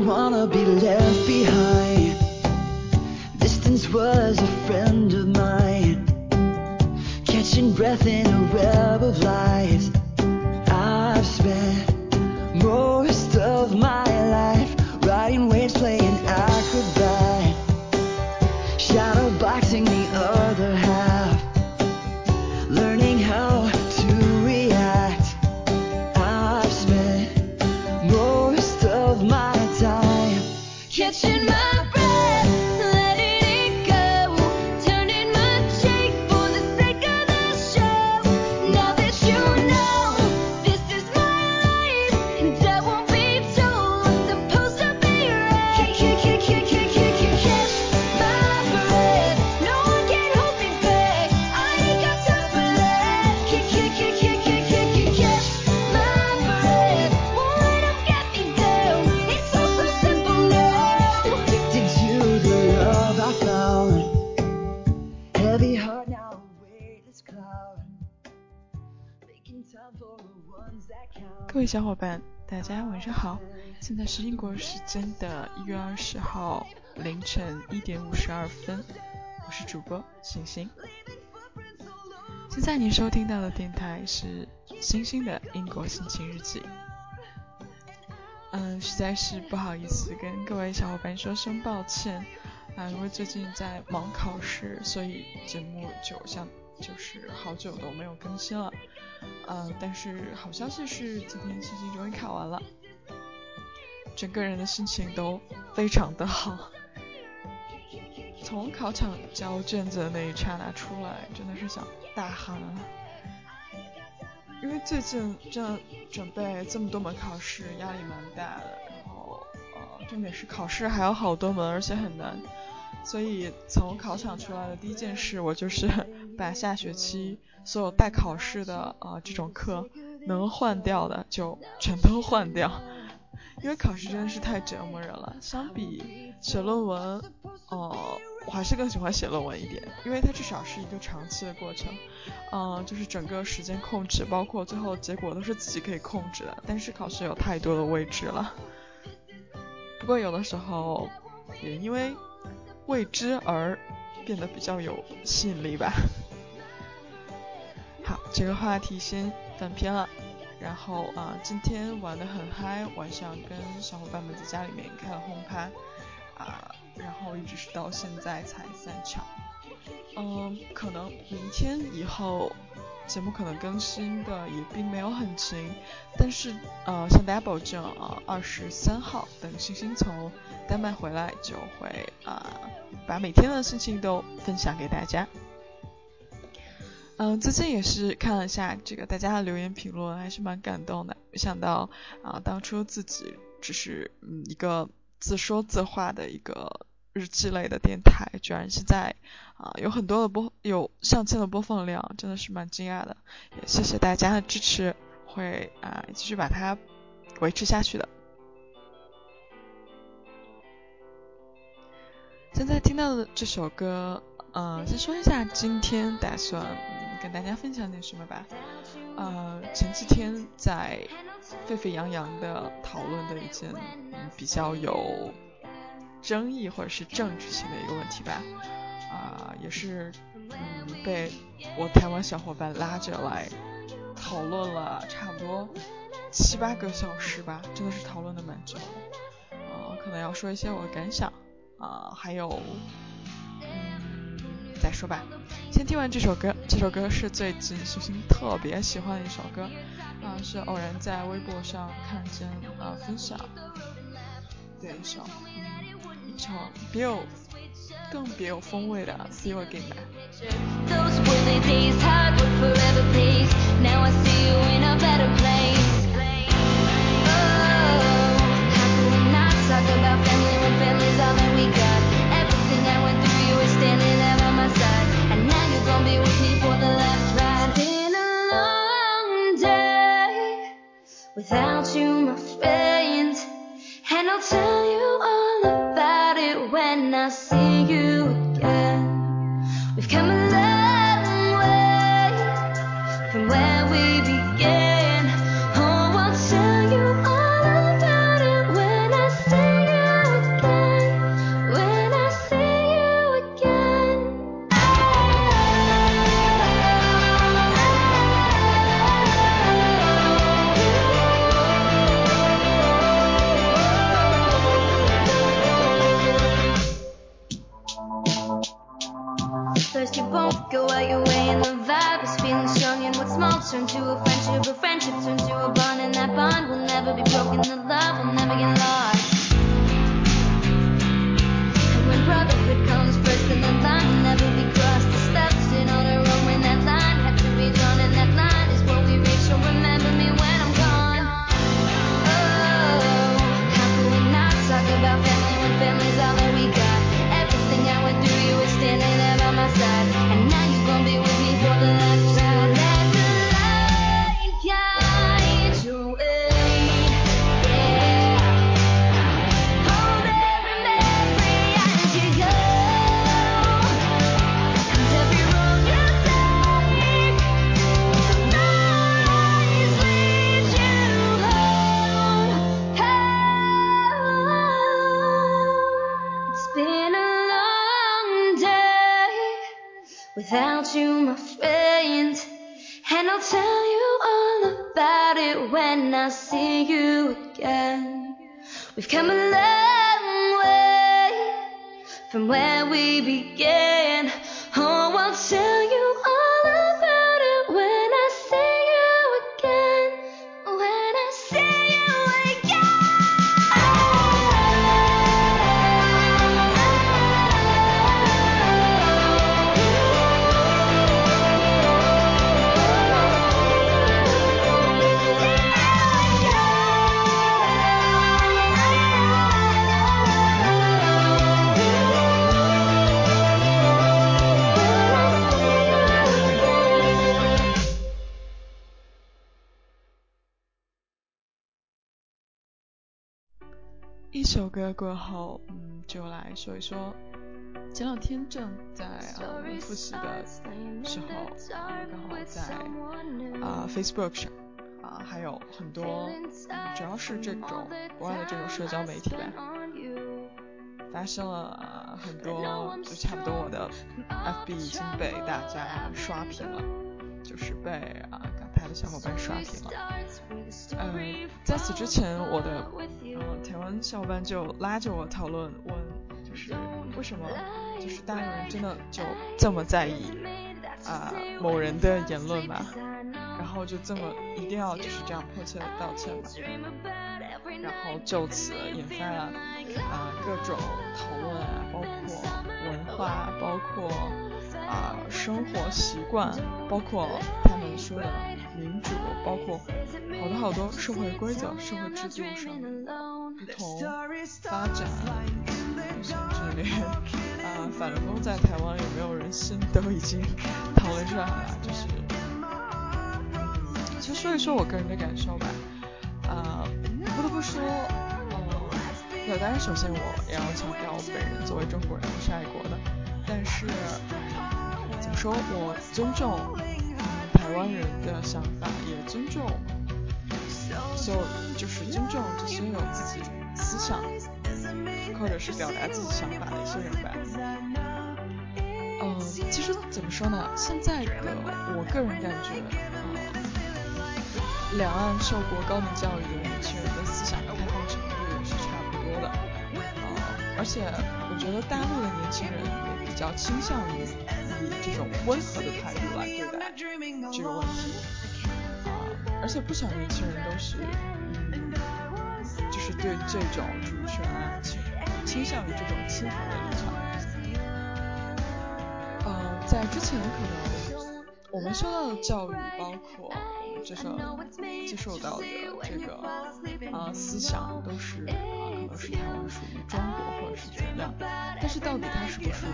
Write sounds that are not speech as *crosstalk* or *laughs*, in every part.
don't wanna be left behind. Distance was a friend of mine. Catching breath in a web of lies. 小伙伴，大家晚上好，现在是英国时间的一月二十号凌晨一点五十二分，我是主播星星。现在你收听到的电台是星星的英国心情日记。嗯，实在是不好意思跟各位小伙伴说声抱歉啊，因为最近在忙考试，所以节目就像就是好久都没有更新了。呃，但是好消息是今天星星终于考完了，整个人的心情都非常的好。从考场交卷子的那一刹那出来，真的是想大喊！因为最近真的准备这么多门考试，压力蛮大的。然后呃，重点是考试还有好多门，而且很难。所以从考场出来的第一件事，我就是 *laughs* 把下学期所有带考试的呃这种课能换掉的就全都换掉，*laughs* 因为考试真的是太折磨人了。相比写论文，呃，我还是更喜欢写论文一点，因为它至少是一个长期的过程，嗯、就是整个时间控制，包括最后结果都是自己可以控制的。但是考试有太多的未知了，*laughs* 不过有的时候也因为未知而变得比较有吸引力吧。*laughs* 好，这个话题先翻篇了。然后啊、今天玩的很嗨，晚上跟小伙伴们在家里面开了轰趴啊、然后一直是到现在才散场。嗯，可能明天以后节目可能更新的也并没有很勤，但是呃，向大家保证啊，二十三号等星星从丹麦回来就会啊、把每天的事情都分享给大家。嗯，最近也是看了一下这个大家的留言评论，还是蛮感动的。没想到啊，当初自己只是嗯一个自说自话的一个日记类的电台，居然是在啊有很多的播有上千的播放量，真的是蛮惊讶的。也谢谢大家的支持，会啊继续把它维持下去的。现在听到的这首歌，呃，先说一下今天打算、嗯、跟大家分享点什么吧。呃，前几天在沸沸扬扬的讨论的一件、嗯、比较有争议或者是政治性的一个问题吧，啊、也是嗯被我台湾小伙伴拉着来讨论了差不多七八个小时吧，真的是讨论的蛮久的。呃，可能要说一些我的感想。啊、还有，嗯，再说吧。先听完这首歌，这首歌是最近星星特别喜欢的一首歌，啊、是偶然在微博上看见啊、分享的一首，嗯，一首别有更别有风味的《See You again 吧 turn to a friendship a friendship turn I'll tell you all about it when I see you again. We've come a long way from where we began. 首歌过后，嗯，就来说一说，前两天正在啊我们复习的时候，啊刚好在啊 Facebook 上啊还有很多，嗯主要是这种国外的这种社交媒体吧，发生了啊很多，就差不多我的 FB 已经被大家刷屏了，就是被啊港台的小伙伴刷屏了。嗯，在此之前，我的呃台湾小伙伴就拉着我讨论，问就是为什么就是大陆人真的就这么在意啊、某人的言论嘛，然后就这么一定要就是这样迫切的道歉嘛，然后就此引发了啊、各种讨论啊，包括文化，包括啊、生活习惯，包括他们说的民主，包括好多好多社会规则、社会制度上不同发展，甚至连啊反攻在台湾有没有人心都已经 *laughs* 讨论出来了，就是，就说一说我个人的感受吧。啊、不得不说，呃，那当然首先我也要强调，我本人作为中国人我是爱国的，但是怎么说，我尊重台湾人的想法，也尊重所有就是尊重这些有自己思想或者是表达自己想法的一些人吧。嗯、其实怎么说呢？现在的我个人感觉，两岸受过高等教育的年轻人的思想开放程度是差不多的，呃，而且我觉得大陆的年轻人也比较倾向于以这种温和的态度来对待这个问题，啊、而且不少年轻人都是，嗯，就是对这种主权啊倾倾向于这种亲和的立场。呃，在之前可能我们受到的教育，包括这个接受到的这个啊、思想，都是啊、可能是台湾属于中国或者是怎样，但是到底它是不是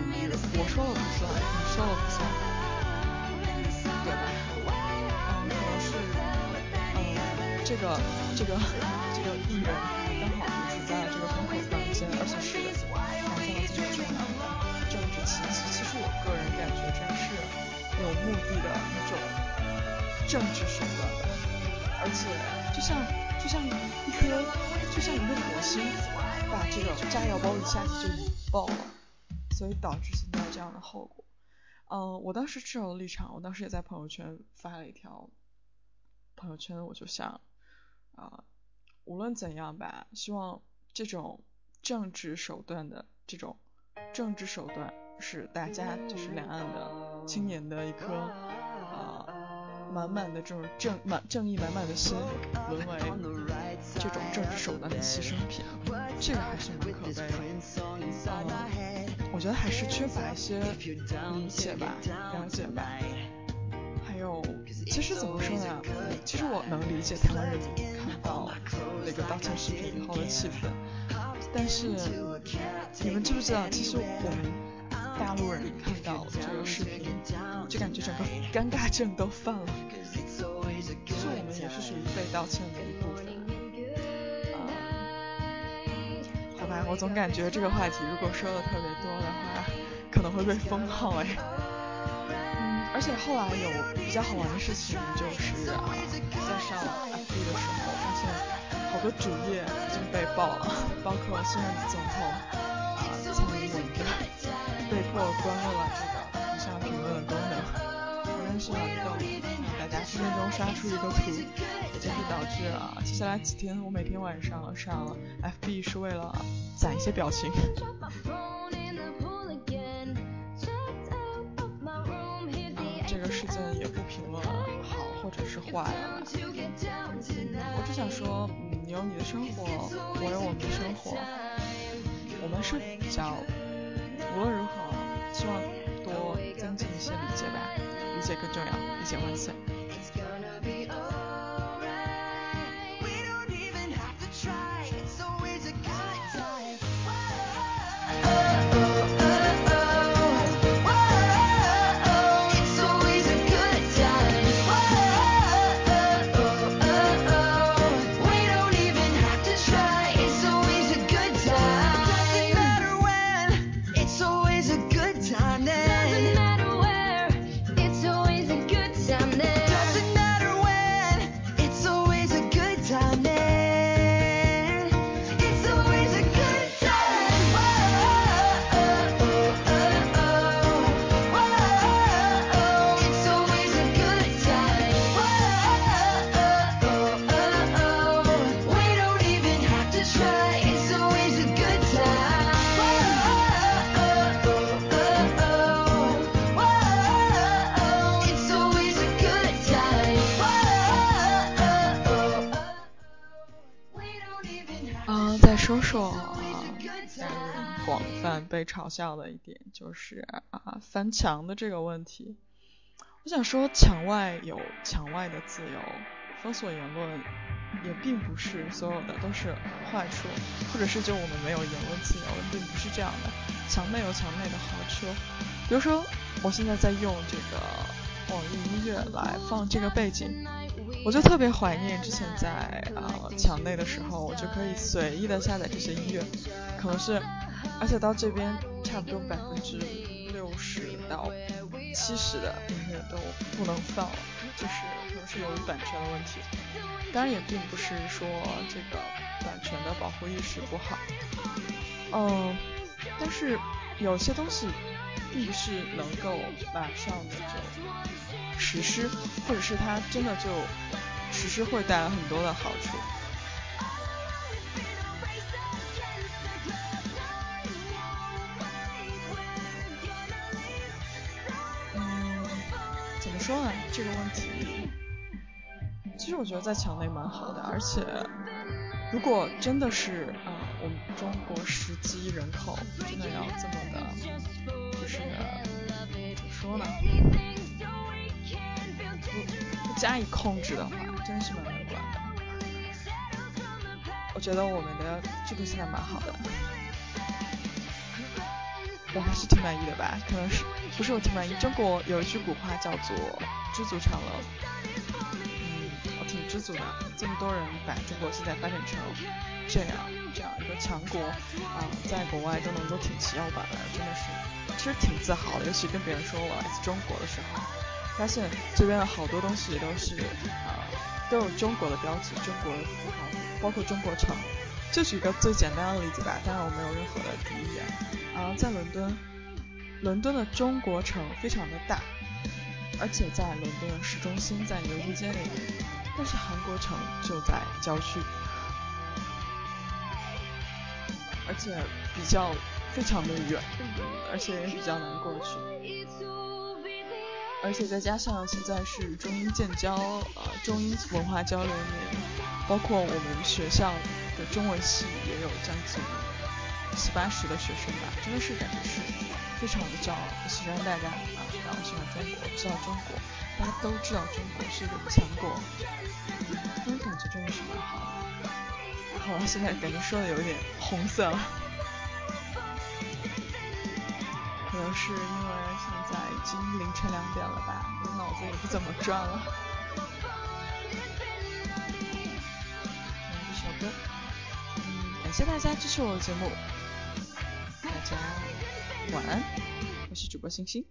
我说了不算，你说了不算，对吧？嗯，可能是嗯这个这个像就像一颗就像一个火星，把这个炸药包一下子就引爆了，所以导致现在这样的后果。嗯，我当时持有的立场，我当时也在朋友圈发了一条朋友圈，我就想，啊、无论怎样吧，希望这种政治手段的这种政治手段是大家就是两岸的青年的一颗满满的这种正满正义满满的心，沦为这种政治手段的牺牲品，这个还是蛮可悲的。嗯我觉得还是缺乏一些理解吧，了解吧。还有，其实怎么说呢？其实我能理解台湾人看到那个道歉视频以后的气氛，但是你们知不知道，其实我们大陆人看到这个视频，就感觉整个尴尬症都犯了。其实我们也是属于被道歉的一部分。好吧，我总感觉这个话题如果说的特别多的话，可能会被封号哎。而且后来有比较好玩的事情，就是，在上 FB 的时候，发现好多主页已经被爆了，包括现任总统啊蔡英文迫关了这个以下评论的功能，无论是网动，大家分分钟刷出一个图，也就是导致啊，接下来几天我每天晚上上 FB 是为了攒一些表情。或者是坏了。我只想说，嗯，你有你的生活，我有我们的生活，我们是比较，无论如何，希望多增进一些理解吧，理解更重要，理解万岁。嘲笑的一点就是啊翻墙的这个问题。我想说，墙外有墙外的自由，封锁言论也并不是所有的都是坏处，或者是就我们没有言论自由，并不是这样的。墙内有墙内的好处，比如说我现在在用这个网易音乐来放这个背景。我就特别怀念之前在啊墙内的时候，我就可以随意的下载这些音乐，可能是，而且到这边差不多百分之六十到七十的音乐都不能放了，就是可能是由于版权的问题。当然也并不是说这个版权的保护意识不好，嗯，但是有些东西必是能够马上的就实施，或者是它真的就。实施会带来很多的好处。嗯，怎么说呢？这个问题，其实我觉得在墙内蛮好的，而且如果真的是啊，我们中国十几亿人口真的要这么的，说呢？不加以控制的话。真是蛮难管的，我觉得我们的制度现在蛮好的，我还是挺满意的吧。可能是不是我挺满意？中国有一句古话叫做“知足常乐”，嗯，我挺知足的。这么多人把中国现在发展成这样这样一个强国啊，在国外都能够挺起腰板来，真的是其实挺自豪的。尤其跟别人说我来自中国的时候，发现这边的好多东西都是啊。都有中国的标志，中国的符号，包括中国城。就举个最简单的例子吧，当然我没有任何的敌意啊。在伦敦，伦敦的中国城非常的大，而且在伦敦的市中心，在牛津街那边。但是韩国城就在郊区，而且比较非常的远，而且也比较难过去。而且再加上现在是中英建交，呃，中英文化交流年，包括我们学校的中文系也有将近七八十的学生吧，真的是感觉是非常的骄傲，喜欢大家啊，然后喜欢中国，知道中国，大家都知道中国是一个强国，这种感觉真的是蛮好的。好了，现在感觉说的有点红色了，可能是因为现在已经凌晨两点了吧，我脑子也不怎么转了。这首歌，嗯，感谢大家支持我的节目，大家晚安，我是主播星星。